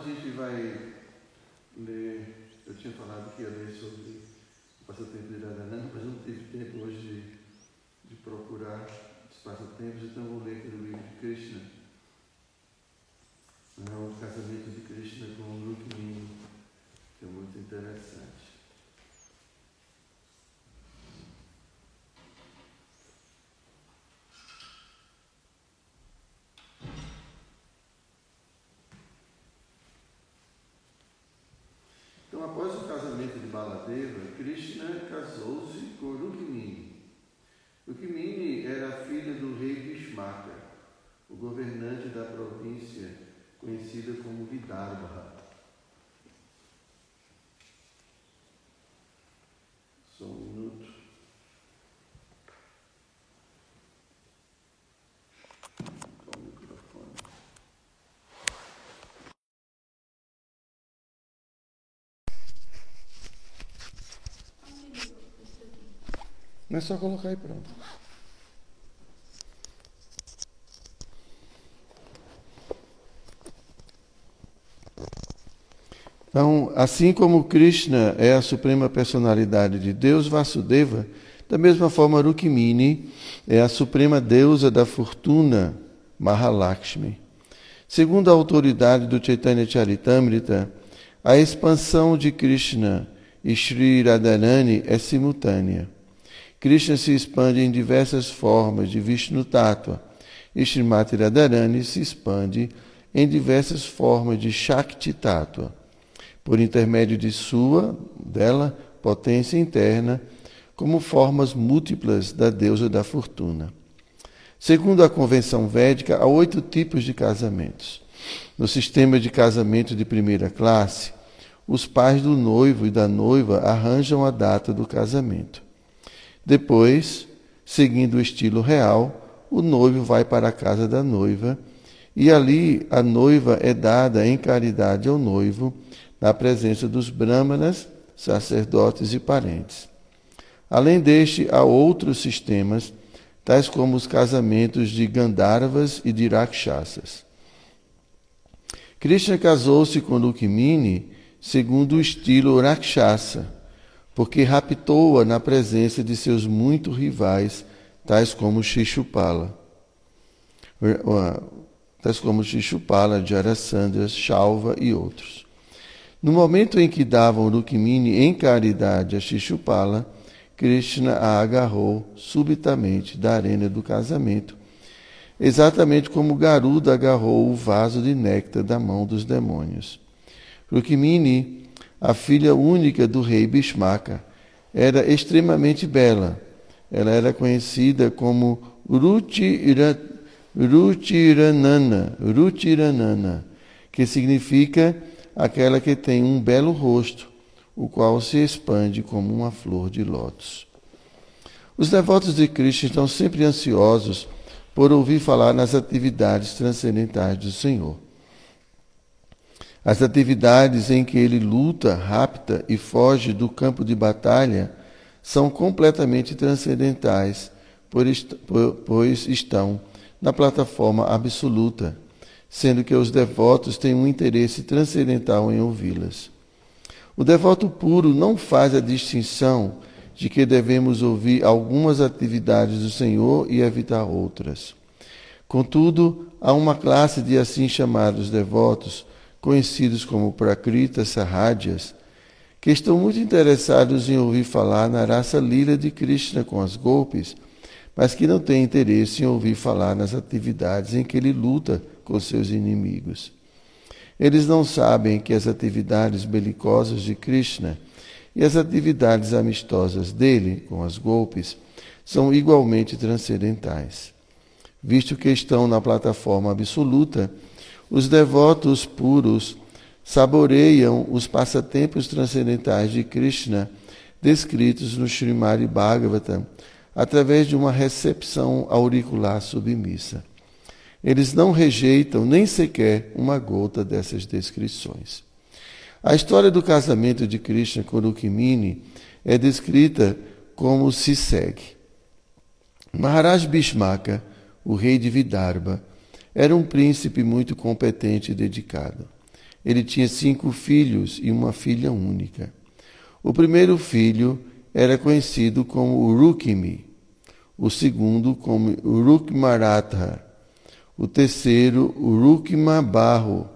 a gente vai ler, eu tinha falado que ia ler sobre o passatempo de Radhananda, mas não tive tempo hoje de, de procurar os passatempos, então vou ler aqui o livro de Krishna. É o casamento de Krishna com Rukmini, que é muito interessante. Então, após o casamento de Baladeva, Krishna casou-se com Rukmini. Rukmini era filha do rei Vishmaka, o governante da província conhecida como Vidarbha. Só um minuto. Não é só colocar pronto. Então, assim como Krishna é a suprema personalidade de Deus, Vasudeva, da mesma forma Rukmini é a suprema deusa da fortuna, Mahalakshmi. Segundo a autoridade do Chaitanya Charitamrita, a expansão de Krishna e Sri Radharani é simultânea. Krishna se expande em diversas formas de Vishnu Tattva e Srimati Radharani se expande em diversas formas de Shakti Tattva, por intermédio de sua, dela, potência interna, como formas múltiplas da deusa da fortuna. Segundo a convenção védica, há oito tipos de casamentos. No sistema de casamento de primeira classe, os pais do noivo e da noiva arranjam a data do casamento. Depois, seguindo o estilo real, o noivo vai para a casa da noiva e ali a noiva é dada em caridade ao noivo, na presença dos brahmanas, sacerdotes e parentes. Além deste, há outros sistemas, tais como os casamentos de Gandharvas e de Rakshasas. Krishna casou-se com Rukmini segundo o estilo Rakshasa porque raptou-a na presença de seus muitos rivais, tais como Shishupala, tais como Shishupala, Jarasandha, Shalva e outros. No momento em que davam Rukmini em caridade a Shishupala, Krishna a agarrou subitamente da arena do casamento, exatamente como Garuda agarrou o vaso de néctar da mão dos demônios. Rukmini a filha única do rei Bishmaka. Era extremamente bela. Ela era conhecida como Rutiranana, Rutiranana, que significa aquela que tem um belo rosto, o qual se expande como uma flor de lótus. Os devotos de Cristo estão sempre ansiosos por ouvir falar nas atividades transcendentais do Senhor. As atividades em que ele luta, rapta e foge do campo de batalha são completamente transcendentais, pois estão na plataforma absoluta, sendo que os devotos têm um interesse transcendental em ouvi-las. O devoto puro não faz a distinção de que devemos ouvir algumas atividades do Senhor e evitar outras. Contudo, há uma classe de assim chamados devotos conhecidos como Prakrita Sahajas, que estão muito interessados em ouvir falar na raça lila de Krishna com as golpes, mas que não têm interesse em ouvir falar nas atividades em que ele luta com seus inimigos. Eles não sabem que as atividades belicosas de Krishna e as atividades amistosas dele, com as golpes, são igualmente transcendentais. Visto que estão na plataforma absoluta, os devotos puros saboreiam os passatempos transcendentais de Krishna descritos no Srimad Bhagavatam através de uma recepção auricular submissa. Eles não rejeitam nem sequer uma gota dessas descrições. A história do casamento de Krishna com Rukmini é descrita como se segue. Maharaj Bhishmaka, o rei de Vidarbha, era um príncipe muito competente e dedicado. Ele tinha cinco filhos e uma filha única. O primeiro filho era conhecido como Urukimi, o segundo como Urukmaratha, o terceiro Urukmabarro,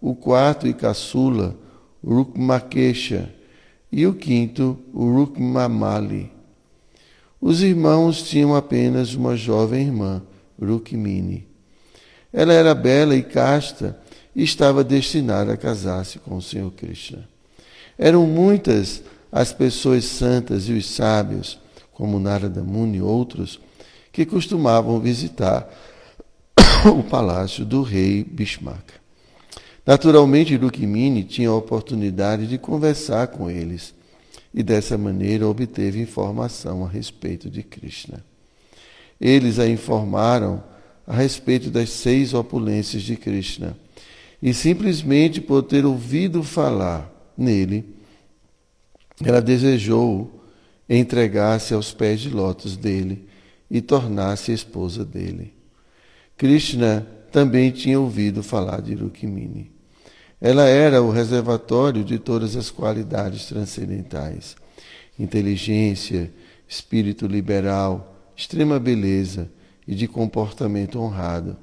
o quarto e caçula Urukmakesha e o quinto Urukmamali. Os irmãos tinham apenas uma jovem irmã, Rukmini. Ela era bela e casta e estava destinada a casar-se com o Senhor Krishna. Eram muitas as pessoas santas e os sábios, como Narada Muni e outros, que costumavam visitar o palácio do rei Bhishmaka. Naturalmente, Rukmini tinha a oportunidade de conversar com eles e dessa maneira obteve informação a respeito de Krishna. Eles a informaram a respeito das seis opulências de Krishna e simplesmente por ter ouvido falar nele, ela desejou entregar-se aos pés de lótus dele e tornar-se esposa dele. Krishna também tinha ouvido falar de Rukmini. Ela era o reservatório de todas as qualidades transcendentais: inteligência, espírito liberal, extrema beleza e de comportamento honrado.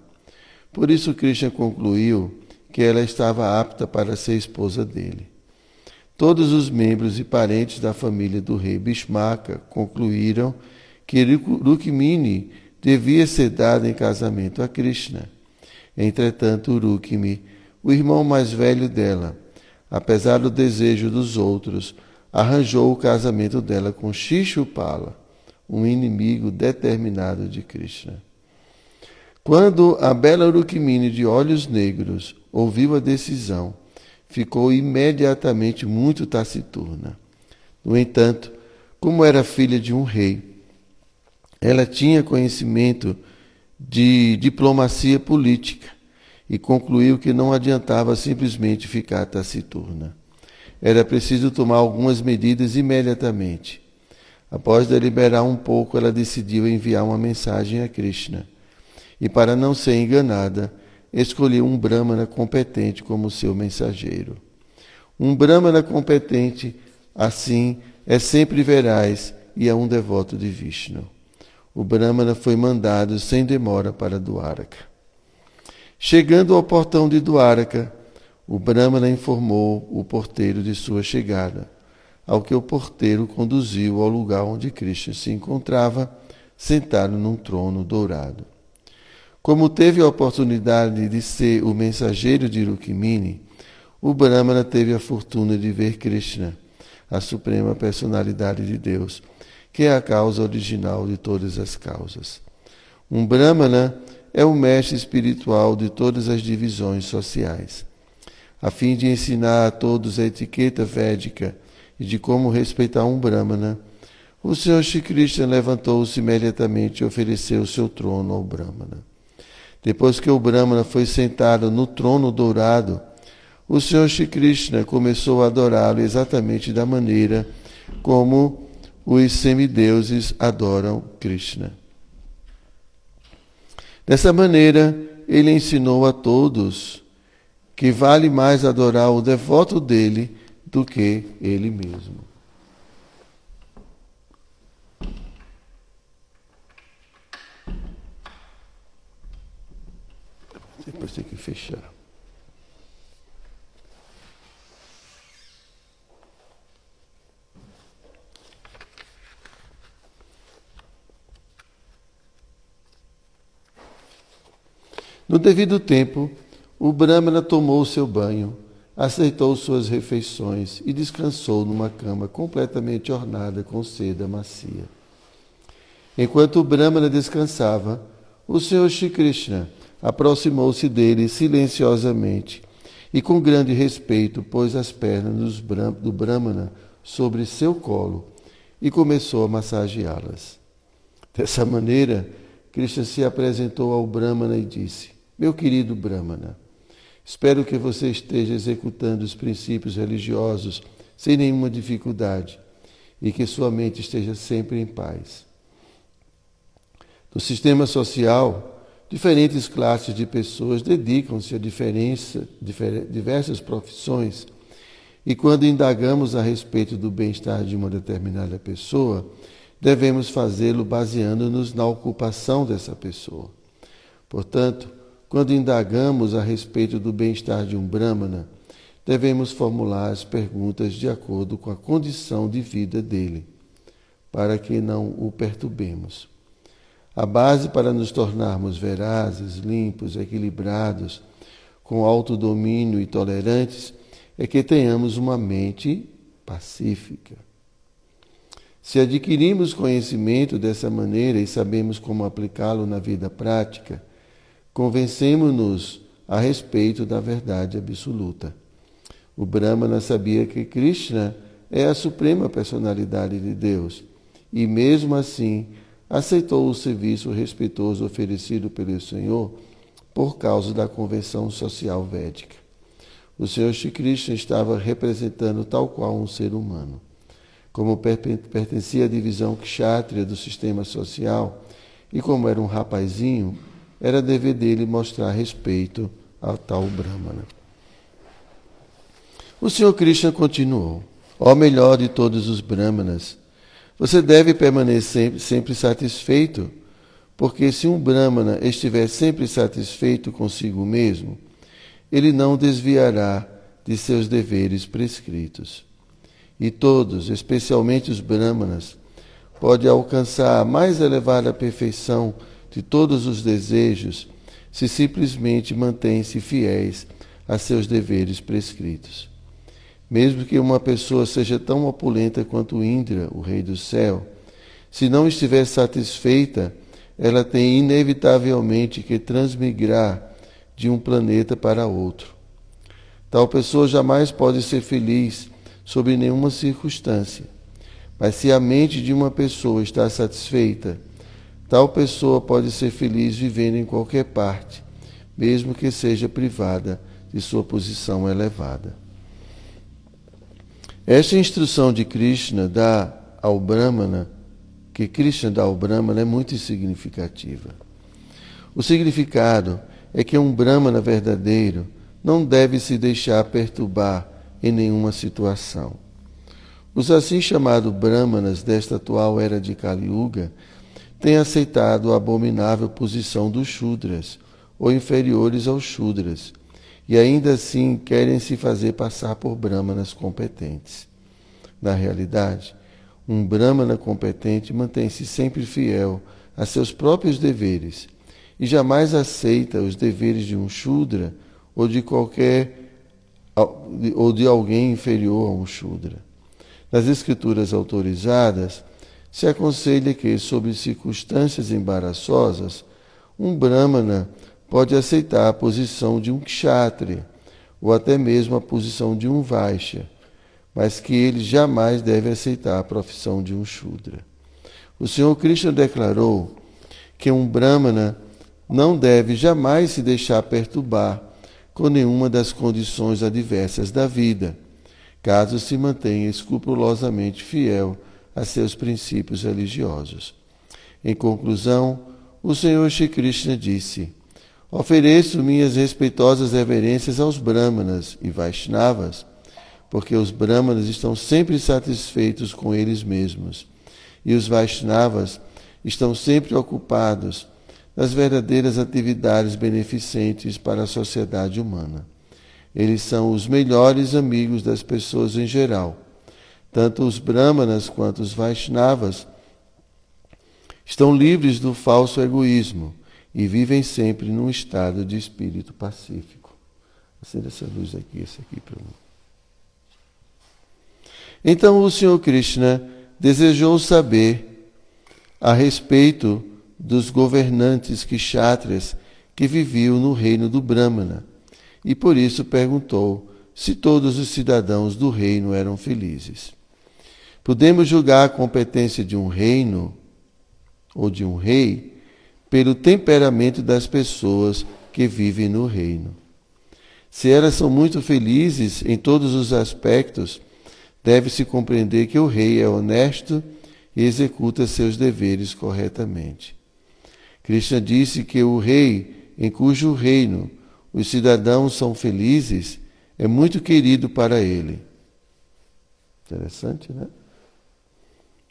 Por isso, Krishna concluiu que ela estava apta para ser esposa dele. Todos os membros e parentes da família do rei Bhishmaka concluíram que Rukmini devia ser dada em casamento a Krishna. Entretanto, Rukmini, o irmão mais velho dela, apesar do desejo dos outros, arranjou o casamento dela com Shishupala, um inimigo determinado de Krishna. Quando a bela Rukmini de olhos negros ouviu a decisão, ficou imediatamente muito taciturna. No entanto, como era filha de um rei, ela tinha conhecimento de diplomacia política e concluiu que não adiantava simplesmente ficar taciturna. Era preciso tomar algumas medidas imediatamente. Após deliberar um pouco, ela decidiu enviar uma mensagem a Krishna. E para não ser enganada, escolheu um Brahmana competente como seu mensageiro. Um Brahmana competente, assim, é sempre veraz e é um devoto de Vishnu. O Brahmana foi mandado sem demora para Dwaraka. Chegando ao portão de Dwaraka, o Brahmana informou o porteiro de sua chegada ao que o porteiro conduziu ao lugar onde Krishna se encontrava, sentado num trono dourado. Como teve a oportunidade de ser o mensageiro de Rukmini, o Brahmana teve a fortuna de ver Krishna, a suprema personalidade de Deus, que é a causa original de todas as causas. Um Brahmana é o mestre espiritual de todas as divisões sociais. A fim de ensinar a todos a etiqueta védica, e de como respeitar um Brahmana, o Senhor Shri Krishna levantou-se imediatamente e ofereceu seu trono ao Brahmana. Depois que o Brahmana foi sentado no trono dourado, o Senhor Shri Krishna começou a adorá-lo exatamente da maneira como os semideuses adoram Krishna. Dessa maneira, ele ensinou a todos que vale mais adorar o devoto dele do que ele mesmo. Depois tem que fechar. No devido tempo, o Brahmana tomou o seu banho aceitou suas refeições e descansou numa cama completamente ornada com seda macia. Enquanto o Brahmana descansava, o Senhor Shri Krishna aproximou-se dele silenciosamente e com grande respeito pôs as pernas do Brahmana sobre seu colo e começou a massageá-las. Dessa maneira, Krishna se apresentou ao Brahmana e disse: Meu querido Brahmana, Espero que você esteja executando os princípios religiosos sem nenhuma dificuldade e que sua mente esteja sempre em paz. No sistema social, diferentes classes de pessoas dedicam-se a diversas profissões e quando indagamos a respeito do bem-estar de uma determinada pessoa, devemos fazê-lo baseando-nos na ocupação dessa pessoa. Portanto, quando indagamos a respeito do bem-estar de um Brahmana, devemos formular as perguntas de acordo com a condição de vida dele, para que não o perturbemos. A base para nos tornarmos verazes, limpos, equilibrados, com autodomínio e tolerantes é que tenhamos uma mente pacífica. Se adquirimos conhecimento dessa maneira e sabemos como aplicá-lo na vida prática, convencemos-nos a respeito da verdade absoluta. O Brahmana sabia que Krishna é a suprema personalidade de Deus e, mesmo assim, aceitou o serviço respeitoso oferecido pelo Senhor por causa da convenção social védica. O Senhor Shri Krishna estava representando tal qual um ser humano. Como pertencia à divisão kshatriya do sistema social e como era um rapazinho, era dever dele mostrar respeito ao tal Brahmana. O Senhor Krishna continuou: Ó melhor de todos os Brahmanas, você deve permanecer sempre satisfeito, porque se um Brahmana estiver sempre satisfeito consigo mesmo, ele não desviará de seus deveres prescritos. E todos, especialmente os brahmanas, podem alcançar a mais elevada perfeição de todos os desejos se simplesmente mantêm-se fiéis a seus deveres prescritos. Mesmo que uma pessoa seja tão opulenta quanto Indra, o rei do céu, se não estiver satisfeita, ela tem inevitavelmente que transmigrar de um planeta para outro. Tal pessoa jamais pode ser feliz sob nenhuma circunstância. Mas se a mente de uma pessoa está satisfeita, tal pessoa pode ser feliz vivendo em qualquer parte, mesmo que seja privada de sua posição elevada. Esta instrução de Krishna dá ao Brahmana, que Krishna dá ao Brahmana, é muito significativa. O significado é que um Brahmana verdadeiro não deve se deixar perturbar em nenhuma situação. Os assim chamados Brahmanas desta atual era de Kali Yuga têm aceitado a abominável posição dos Shudras, ou inferiores aos Shudras, e ainda assim querem se fazer passar por Brahmanas competentes. Na realidade, um Brahmana competente mantém-se sempre fiel a seus próprios deveres e jamais aceita os deveres de um Shudra ou de qualquer ou de alguém inferior a um Shudra. Nas escrituras autorizadas, se aconselha que, sob circunstâncias embaraçosas, um Brahmana pode aceitar a posição de um Kshatriya ou até mesmo a posição de um Vaishya, mas que ele jamais deve aceitar a profissão de um Shudra. O Senhor Krishna declarou que um Brahmana não deve jamais se deixar perturbar com nenhuma das condições adversas da vida, caso se mantenha escrupulosamente fiel a seus princípios religiosos. Em conclusão, o Senhor Shri Krishna disse: Ofereço minhas respeitosas reverências aos Brahmanas e Vaishnavas, porque os Brahmanas estão sempre satisfeitos com eles mesmos, e os Vaishnavas estão sempre ocupados das verdadeiras atividades beneficentes para a sociedade humana. Eles são os melhores amigos das pessoas em geral. Tanto os brahmanas quanto os Vaishnavas estão livres do falso egoísmo e vivem sempre num estado de espírito pacífico. Acenda essa luz aqui, essa aqui para mim. Então o Senhor Krishna desejou saber a respeito dos governantes kshatriyas que viviam no reino do Brahmana, e por isso perguntou se todos os cidadãos do reino eram felizes. Podemos julgar a competência de um reino ou de um rei pelo temperamento das pessoas que vivem no reino. Se elas são muito felizes em todos os aspectos, deve-se compreender que o rei é honesto e executa seus deveres corretamente. Krishna disse que o rei, em cujo reino os cidadãos são felizes, é muito querido para ele. Interessante, né?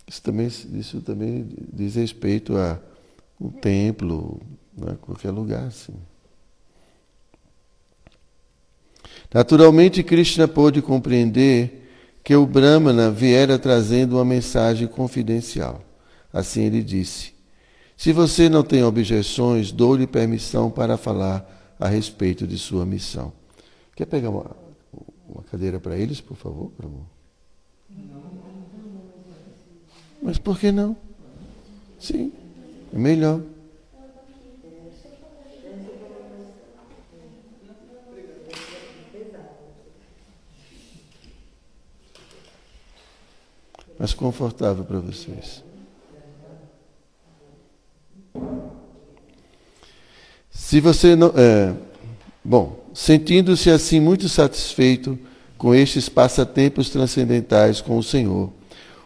Isso também, isso também diz respeito a um templo, né? qualquer lugar assim. Naturalmente, Krishna pôde compreender que o Brahmana viera trazendo uma mensagem confidencial. Assim ele disse: Se você não tem objeções, dou-lhe permissão para falar a respeito de sua missão. Quer pegar uma, uma cadeira para eles, por favor, Prabhu? Mas por que não? Sim, é melhor. mais confortável para vocês. Se você não. É, bom, sentindo-se assim muito satisfeito com estes passatempos transcendentais com o Senhor,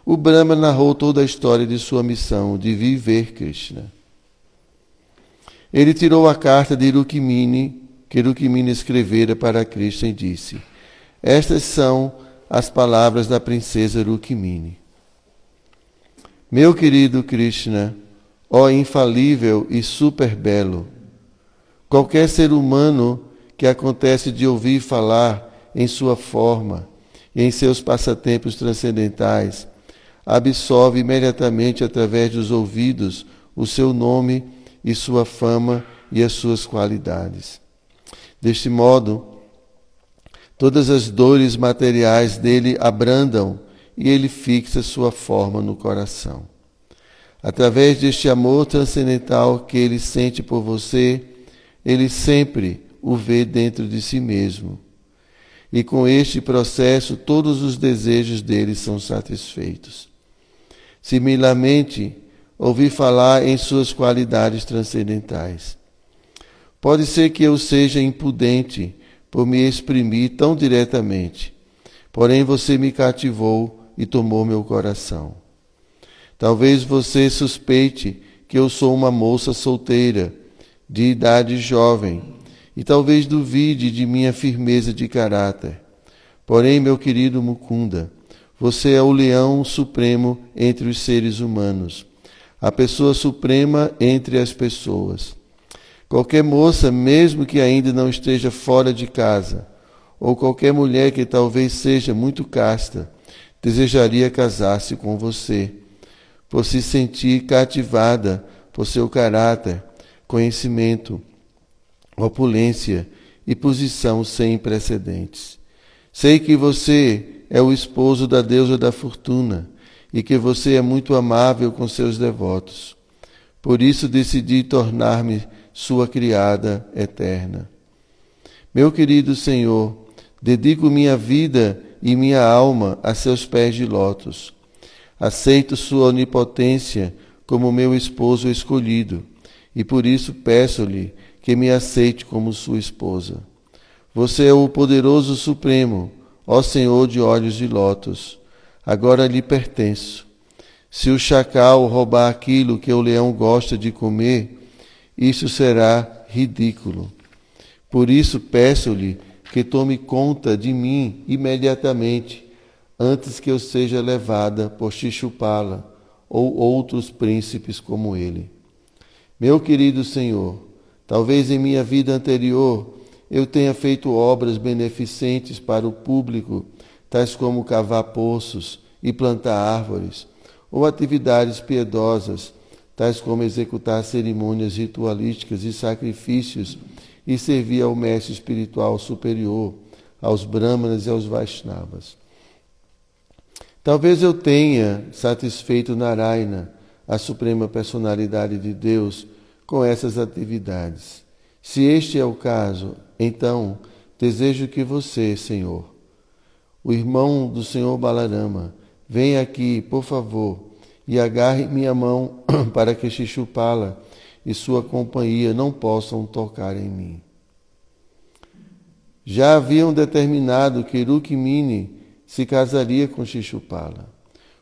o Brahma narrou toda a história de sua missão de viver Krishna. Ele tirou a carta de Rukmini, que Rukmini escrevera para Krishna e disse: Estas são as palavras da princesa Rukmini. Meu querido Krishna, ó infalível e super belo, qualquer ser humano que acontece de ouvir falar em sua forma em seus passatempos transcendentais, absorve imediatamente através dos ouvidos o seu nome e sua fama e as suas qualidades. Deste modo, todas as dores materiais dele abrandam e ele fixa sua forma no coração. Através deste amor transcendental que ele sente por você, ele sempre o vê dentro de si mesmo. E com este processo, todos os desejos dele são satisfeitos. Similarmente, ouvi falar em suas qualidades transcendentais. Pode ser que eu seja impudente por me exprimir tão diretamente, porém você me cativou e tomou meu coração. Talvez você suspeite que eu sou uma moça solteira, de idade jovem, e talvez duvide de minha firmeza de caráter. Porém, meu querido Mukunda, você é o leão supremo entre os seres humanos, a pessoa suprema entre as pessoas. Qualquer moça, mesmo que ainda não esteja fora de casa, ou qualquer mulher que talvez seja muito casta, desejaria casar-se com você, por se sentir cativada por seu caráter, conhecimento, opulência e posição sem precedentes. Sei que você é o esposo da deusa da fortuna e que você é muito amável com seus devotos. Por isso decidi tornar-me sua criada eterna. Meu querido Senhor, dedico minha vida e minha alma a seus pés de lótus. Aceito sua onipotência como meu esposo escolhido, e por isso peço-lhe que me aceite como sua esposa. Você é o poderoso Supremo, ó Senhor de olhos de lótus. Agora lhe pertenço. Se o chacal roubar aquilo que o leão gosta de comer, isso será ridículo. Por isso peço-lhe que tome conta de mim imediatamente, antes que eu seja levada por Xixupala ou outros príncipes como ele. Meu querido Senhor, talvez em minha vida anterior eu tenha feito obras beneficentes para o público, tais como cavar poços e plantar árvores, ou atividades piedosas, tais como executar cerimônias ritualísticas e sacrifícios e servir ao mestre espiritual superior, aos brahmanas e aos vaishnavas. Talvez eu tenha satisfeito Narayana, a suprema personalidade de Deus, com essas atividades. Se este é o caso, então desejo que você, Senhor, o irmão do Senhor Balarama, venha aqui, por favor, e agarre minha mão para que Xixupala e sua companhia não possam tocar em mim. Já haviam determinado que Rukmini se casaria com Shishupala.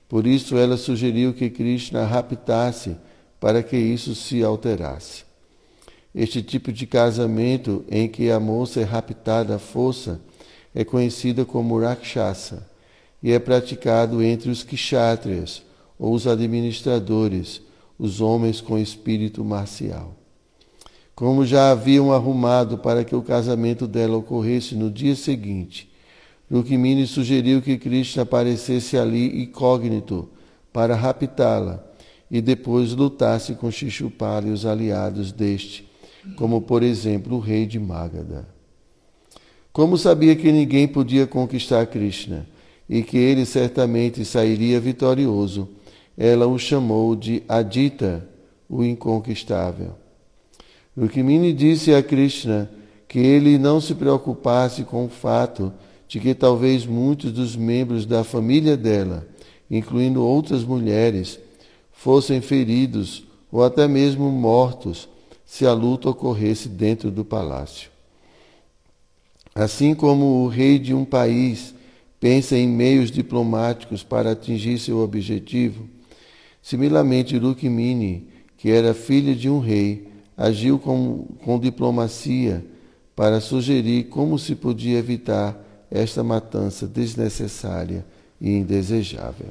Por isso ela sugeriu que Krishna raptasse para que isso se alterasse. Este tipo de casamento em que a moça é raptada à força é conhecida como Rakshasa e é praticado entre os kshatriyas, ou os administradores, os homens com espírito marcial. Como já haviam arrumado para que o casamento dela ocorresse no dia seguinte, Rukmini sugeriu que Krishna aparecesse ali incógnito para raptá-la e depois lutasse com Shishupala e os aliados deste, como por exemplo o rei de Magadha. Como sabia que ninguém podia conquistar Krishna e que ele certamente sairia vitorioso, ela o chamou de Adita, o inconquistável. Rukmini disse a Krishna que ele não se preocupasse com o fato de que talvez muitos dos membros da família dela, incluindo outras mulheres, fossem feridos ou até mesmo mortos se a luta ocorresse dentro do palácio. Assim como o rei de um país pensa em meios diplomáticos para atingir seu objetivo, similarmente Rukmini, que era filha de um rei, agiu com, com diplomacia para sugerir como se podia evitar esta matança desnecessária e indesejável.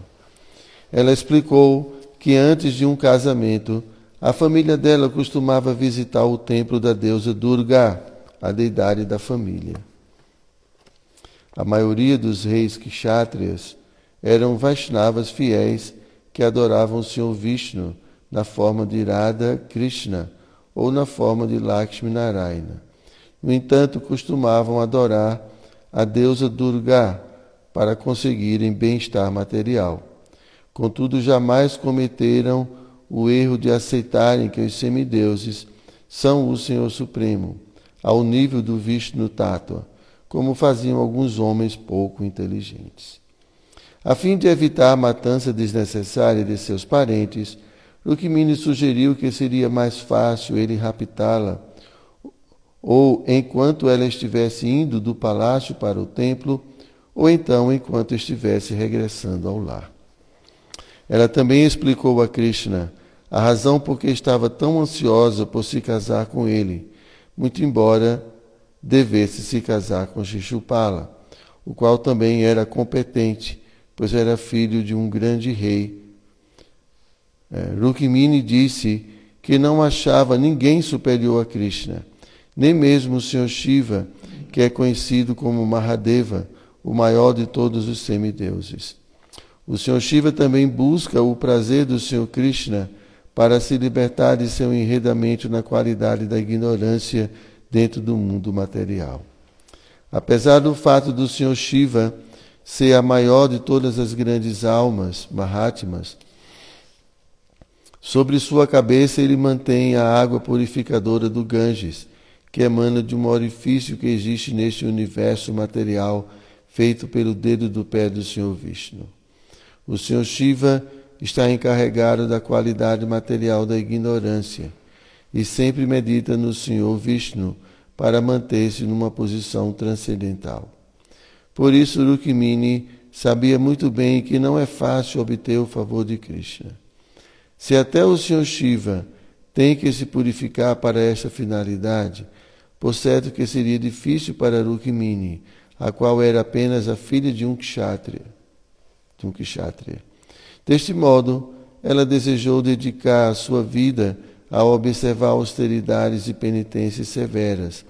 Ela explicou que antes de um casamento, a família dela costumava visitar o templo da deusa Durga, a deidade da família. A maioria dos reis kshatriyas eram Vaishnavas fiéis que adoravam o Senhor Vishnu na forma de Radha Krishna ou na forma de Lakshmi Narayana. No entanto, costumavam adorar a deusa Durga para conseguirem bem-estar material. Contudo, jamais cometeram o erro de aceitarem que os semideuses são o Senhor Supremo, ao nível do Vishnu Tattva, como faziam alguns homens pouco inteligentes. A fim de evitar a matança desnecessária de seus parentes, Rukmini sugeriu que seria mais fácil ele raptá-la ou enquanto ela estivesse indo do palácio para o templo, ou então enquanto estivesse regressando ao lar. Ela também explicou a Krishna a razão por que estava tão ansiosa por se casar com ele, muito embora devesse se casar com Shishupala, o qual também era competente, pois era filho de um grande rei. É, Rukmini disse que não achava ninguém superior a Krishna nem mesmo o Senhor Shiva, que é conhecido como Mahadeva, o maior de todos os semideuses. O Senhor Shiva também busca o prazer do Senhor Krishna para se libertar de seu enredamento na qualidade da ignorância dentro do mundo material. Apesar do fato do Senhor Shiva ser a maior de todas as grandes almas, Mahatmas, sobre sua cabeça ele mantém a água purificadora do Ganges, que emana de um orifício que existe neste universo material feito pelo dedo do pé do Senhor Vishnu. O Senhor Shiva está encarregado da qualidade material da ignorância e sempre medita no Senhor Vishnu para manter-se numa posição transcendental. Por isso, Rukmini sabia muito bem que não é fácil obter o favor de Krishna. Se até o Senhor Shiva tem que se purificar para esta finalidade, por certo que seria difícil para Rukmini, a qual era apenas a filha de um kshatriya. De um kshatriya. Deste modo, ela desejou dedicar a sua vida a observar austeridades e penitências severas,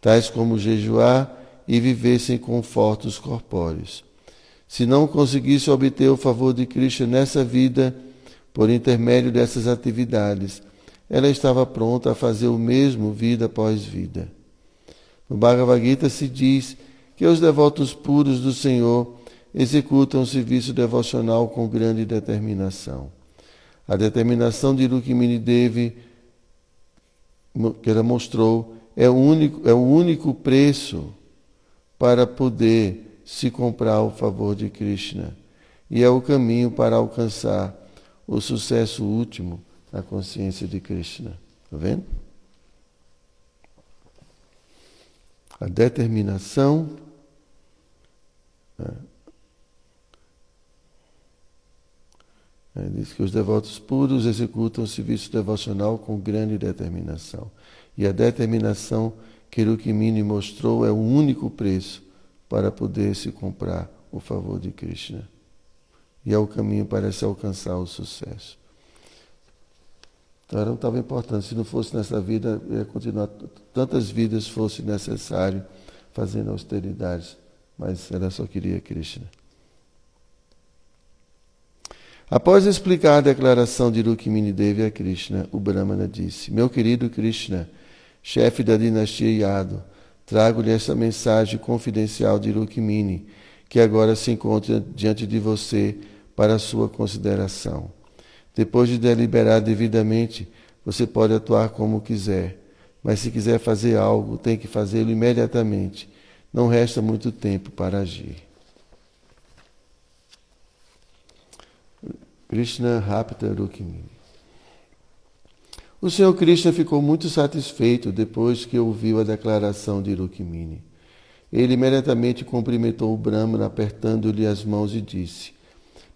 tais como jejuar e viver sem confortos corpóreos. Se não conseguisse obter o favor de Krishna nessa vida, por intermédio dessas atividades, ela estava pronta a fazer o mesmo vida após vida. No Bhagavad Gita se diz que os devotos puros do Senhor executam o serviço devocional com grande determinação. A determinação de Rukmini Devi, que ela mostrou, é o único, é o único preço para poder se comprar o favor de Krishna. E é o caminho para alcançar o sucesso último na consciência de Krishna. Está vendo? A determinação é, Diz que os devotos puros executam o serviço devocional com grande determinação. E a determinação que Rukmini mostrou é o único preço para poder se comprar o favor de Krishna. E é o caminho para se alcançar o sucesso. Então era estava importante. Se não fosse nessa vida, ia continuar. Tantas vidas fosse necessário fazendo austeridades. Mas ela só queria Krishna. Após explicar a declaração de Rukmini Devi a Krishna, o Brahmana disse: Meu querido Krishna, chefe da dinastia Yadu, trago-lhe esta mensagem confidencial de Rukmini, que agora se encontra diante de você para sua consideração. Depois de deliberar devidamente, você pode atuar como quiser, mas se quiser fazer algo, tem que fazê-lo imediatamente. Não resta muito tempo para agir. Krishna rapta Rukmini. O Senhor Krishna ficou muito satisfeito depois que ouviu a declaração de Rukmini. Ele imediatamente cumprimentou o Brahmana, apertando-lhe as mãos e disse: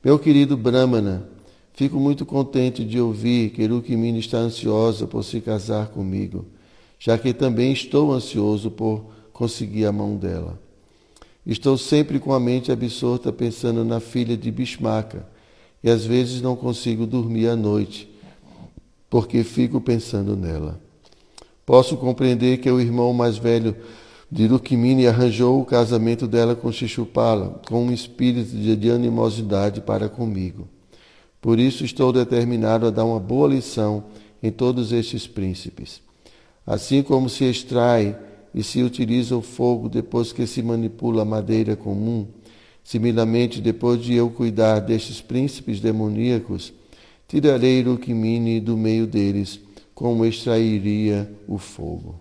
Meu querido Brahmana, fico muito contente de ouvir que Rukmini está ansiosa por se casar comigo, já que também estou ansioso por conseguir a mão dela. Estou sempre com a mente absorta pensando na filha de Bhishmaka e às vezes não consigo dormir à noite, porque fico pensando nela. Posso compreender que o irmão mais velho de Rukmini arranjou o casamento dela com Shishupala com um espírito de animosidade para comigo. Por isso estou determinado a dar uma boa lição em todos estes príncipes. Assim como se extrai e se utiliza o fogo depois que se manipula a madeira comum, Similarmente, depois de eu cuidar destes príncipes demoníacos, tirarei Rukmini do meio deles, como extrairia o fogo.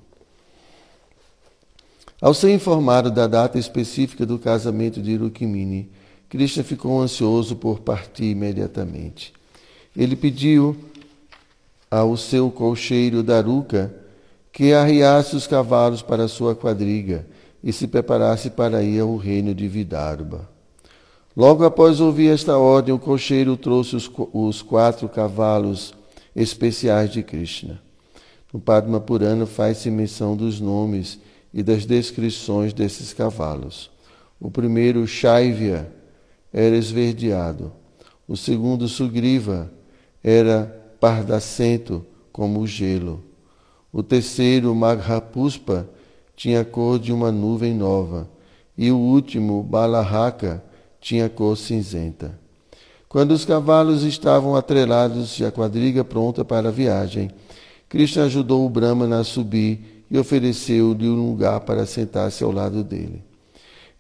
Ao ser informado da data específica do casamento de Rukmini, Krishna ficou ansioso por partir imediatamente. Ele pediu ao seu colcheiro Daruka que arriasse os cavalos para sua quadriga e se preparasse para ir ao reino de Vidarbha. Logo após ouvir esta ordem, o cocheiro trouxe os, os quatro cavalos especiais de Krishna. No Padma Purana faz-se menção dos nomes e das descrições desses cavalos. O primeiro, Shaivya, era esverdeado. O segundo, Sugriva, era pardacento como o gelo. O terceiro, Maghapuspa, tinha a cor de uma nuvem nova. E o último, Balahaka, tinha cor cinzenta. Quando os cavalos estavam atrelados e a quadriga pronta para a viagem, Krishna ajudou o Brahmana a subir e ofereceu-lhe um lugar para sentar-se ao lado dele.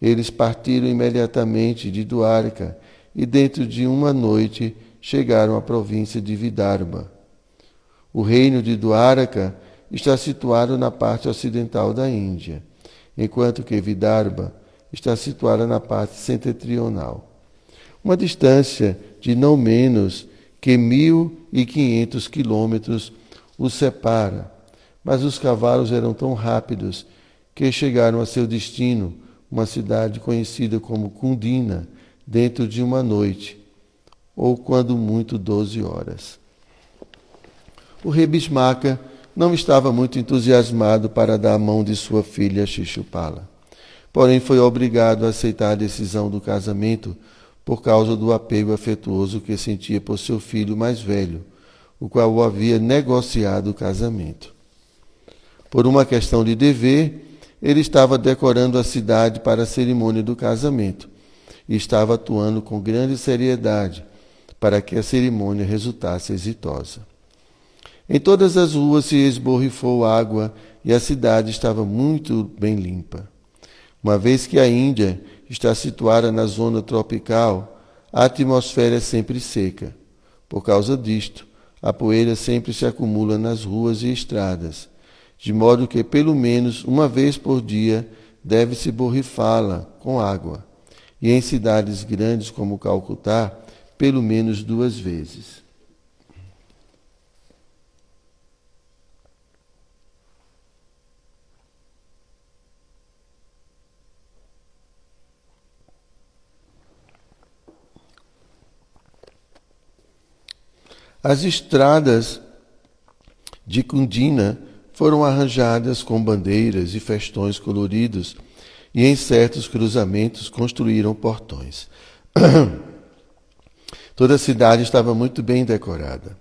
Eles partiram imediatamente de Dwarka e, dentro de uma noite, chegaram à província de Vidarbha. O reino de Dwarka está situado na parte ocidental da Índia, enquanto que Vidarbha está situada na parte setentrional. Uma distância de não menos que 1.500 quilômetros os separa, mas os cavalos eram tão rápidos que chegaram a seu destino, uma cidade conhecida como Kundina, dentro de uma noite, ou quando muito doze horas. O rei Bismarck não estava muito entusiasmado para dar a mão de sua filha Xixupala porém foi obrigado a aceitar a decisão do casamento por causa do apego afetuoso que sentia por seu filho mais velho, o qual o havia negociado o casamento. Por uma questão de dever, ele estava decorando a cidade para a cerimônia do casamento e estava atuando com grande seriedade para que a cerimônia resultasse exitosa. Em todas as ruas se esborrifou água e a cidade estava muito bem limpa. Uma vez que a Índia está situada na zona tropical, a atmosfera é sempre seca. Por causa disto, a poeira sempre se acumula nas ruas e estradas, de modo que pelo menos uma vez por dia deve-se borrifá-la com água, e em cidades grandes como Calcutá, pelo menos duas vezes. As estradas de Cundina foram arranjadas com bandeiras e festões coloridos, e em certos cruzamentos construíram portões. Toda a cidade estava muito bem decorada.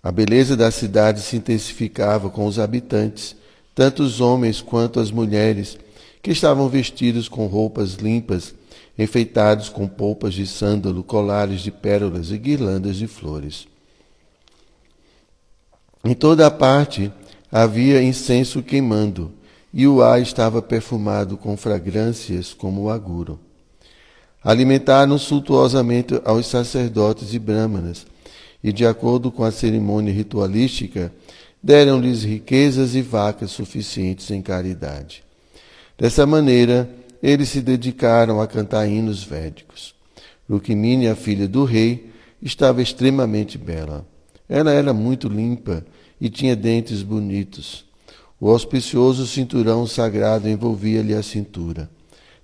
A beleza da cidade se intensificava com os habitantes, tanto os homens quanto as mulheres, que estavam vestidos com roupas limpas, enfeitados com polpas de sândalo, colares de pérolas e guirlandas de flores. Em toda a parte havia incenso queimando, e o ar estava perfumado com fragrâncias como o aguro. Alimentaram suntuosamente aos sacerdotes e brâmanas, e, de acordo com a cerimônia ritualística, deram-lhes riquezas e vacas suficientes em caridade. Dessa maneira, eles se dedicaram a cantar hinos védicos. Rukmini, a filha do rei, estava extremamente bela. Ela era muito limpa e tinha dentes bonitos. O auspicioso cinturão sagrado envolvia-lhe a cintura.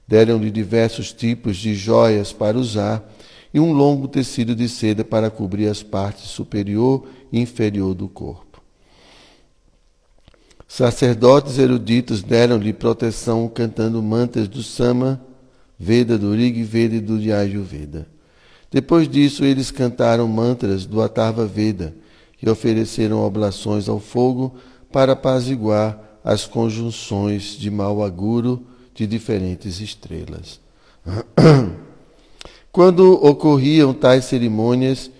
Deram-lhe diversos tipos de joias para usar e um longo tecido de seda para cobrir as partes superior e inferior do corpo. Sacerdotes eruditos deram-lhe proteção cantando mantas do Sama, Veda, do Rig Veda e do Yajurveda. Depois disso, eles cantaram mantras do Atharva Veda, e ofereceram oblações ao fogo para apaziguar as conjunções de mau agouro de diferentes estrelas. Quando ocorriam tais cerimônias,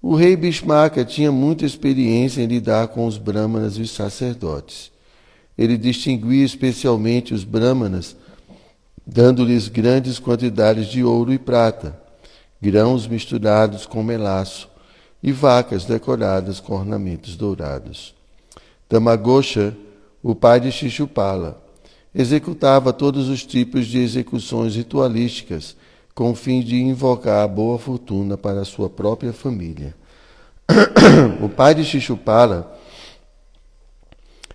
o rei Bishmaka tinha muita experiência em lidar com os brahmanas e os sacerdotes. Ele distinguia especialmente os brahmanas, dando-lhes grandes quantidades de ouro e prata, grãos misturados com melaço, e vacas decoradas com ornamentos dourados. Tamagosha, o pai de Shishupala, executava todos os tipos de execuções ritualísticas com o fim de invocar a boa fortuna para sua própria família. o pai de Shishupala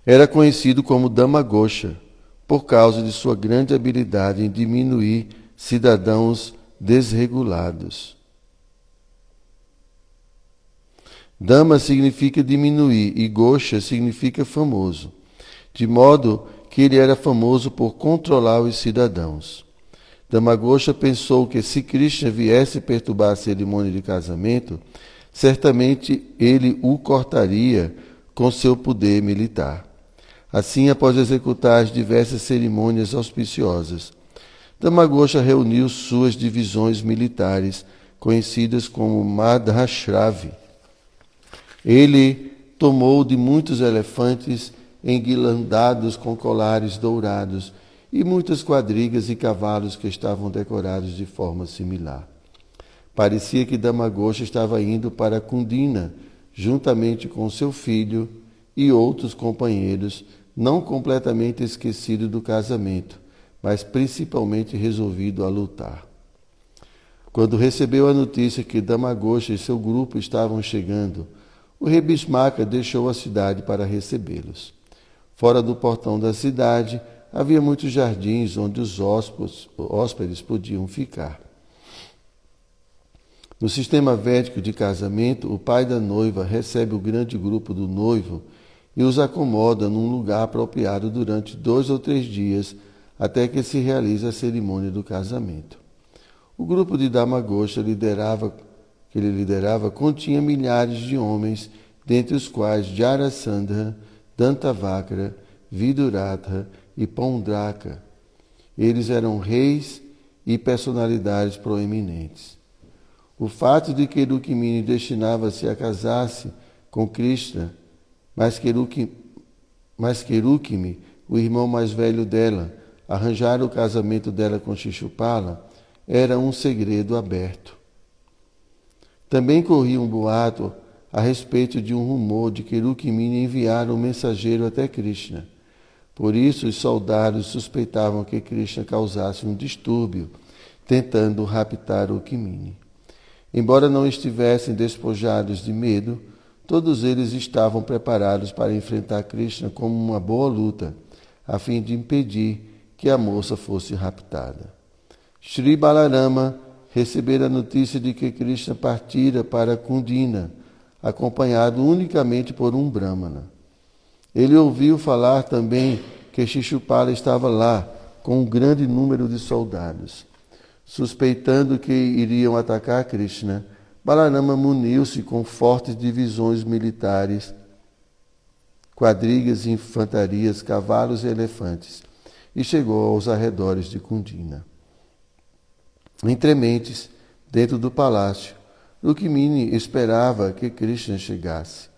era conhecido como Damagosha por causa de sua grande habilidade em diminuir cidadãos desregulados. Dama significa diminuir e Gosha significa famoso, de modo que ele era famoso por controlar os cidadãos. Damagosha pensou que se Krishna viesse perturbar a cerimônia de casamento, certamente ele o cortaria com seu poder militar. Assim, após executar as diversas cerimônias auspiciosas, Damagosha reuniu suas divisões militares, conhecidas como Madhashravi ele tomou de muitos elefantes enguilandados com colares dourados e muitas quadrigas e cavalos que estavam decorados de forma similar. Parecia que Damagosha estava indo para Kundina, juntamente com seu filho e outros companheiros, não completamente esquecido do casamento, mas principalmente resolvido a lutar. Quando recebeu a notícia que Damagosha e seu grupo estavam chegando, o rei Bismaca deixou a cidade para recebê-los. Fora do portão da cidade havia muitos jardins onde os hóspedes podiam ficar. No sistema védico de casamento, o pai da noiva recebe o grande grupo do noivo e os acomoda num lugar apropriado durante dois ou três dias até que se realize a cerimônia do casamento. O grupo de Damagosha liderava que ele liderava continha milhares de homens, dentre os quais Jarasandha, Dantavakra, Viduratha e Pondraka. Eles eram reis e personalidades proeminentes. O fato de que Rukmini destinava-se a casar-se com Krishna, mas que, mas que Rukmi, o irmão mais velho dela, arranjara o casamento dela com Shishupala, era um segredo aberto. Também corria um boato a respeito de um rumor de que Rukmini enviara um mensageiro até Krishna. Por isso, os soldados suspeitavam que Krishna causasse um distúrbio, tentando raptar Rukmini. Embora não estivessem despojados de medo, todos eles estavam preparados para enfrentar Krishna como uma boa luta, a fim de impedir que a moça fosse raptada. Sri Balarama recebera a notícia de que Krishna partira para Kundina, acompanhado unicamente por um Brahmana. Ele ouviu falar também que Shishupala estava lá, com um grande número de soldados. Suspeitando que iriam atacar Krishna, Balarama muniu-se com fortes divisões militares, quadrigas, infantarias, cavalos e elefantes, e chegou aos arredores de Kundina. Entre mentes, dentro do palácio, Rukmini esperava que Krishna chegasse,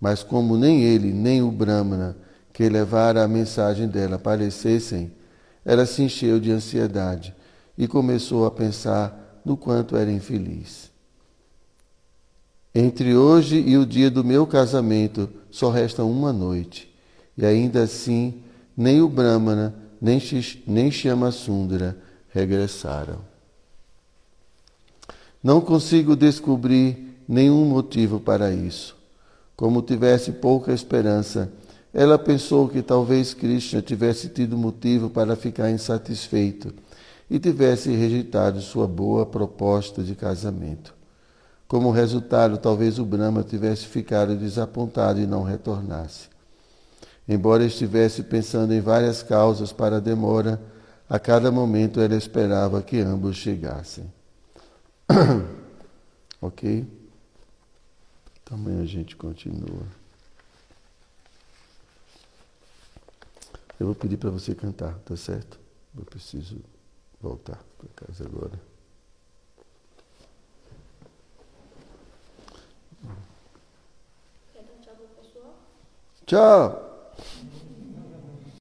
mas como nem ele nem o Brahmana que levara a mensagem dela aparecessem, ela se encheu de ansiedade e começou a pensar no quanto era infeliz. Entre hoje e o dia do meu casamento só resta uma noite, e ainda assim nem o Brahmana nem, nem Sundara regressaram. Não consigo descobrir nenhum motivo para isso. Como tivesse pouca esperança, ela pensou que talvez Krishna tivesse tido motivo para ficar insatisfeito e tivesse rejeitado sua boa proposta de casamento. Como resultado, talvez o Brahma tivesse ficado desapontado e não retornasse. Embora estivesse pensando em várias causas para a demora, a cada momento ela esperava que ambos chegassem. ok? Também a gente continua. Eu vou pedir para você cantar, tá certo? Eu preciso voltar para casa agora. Tchau.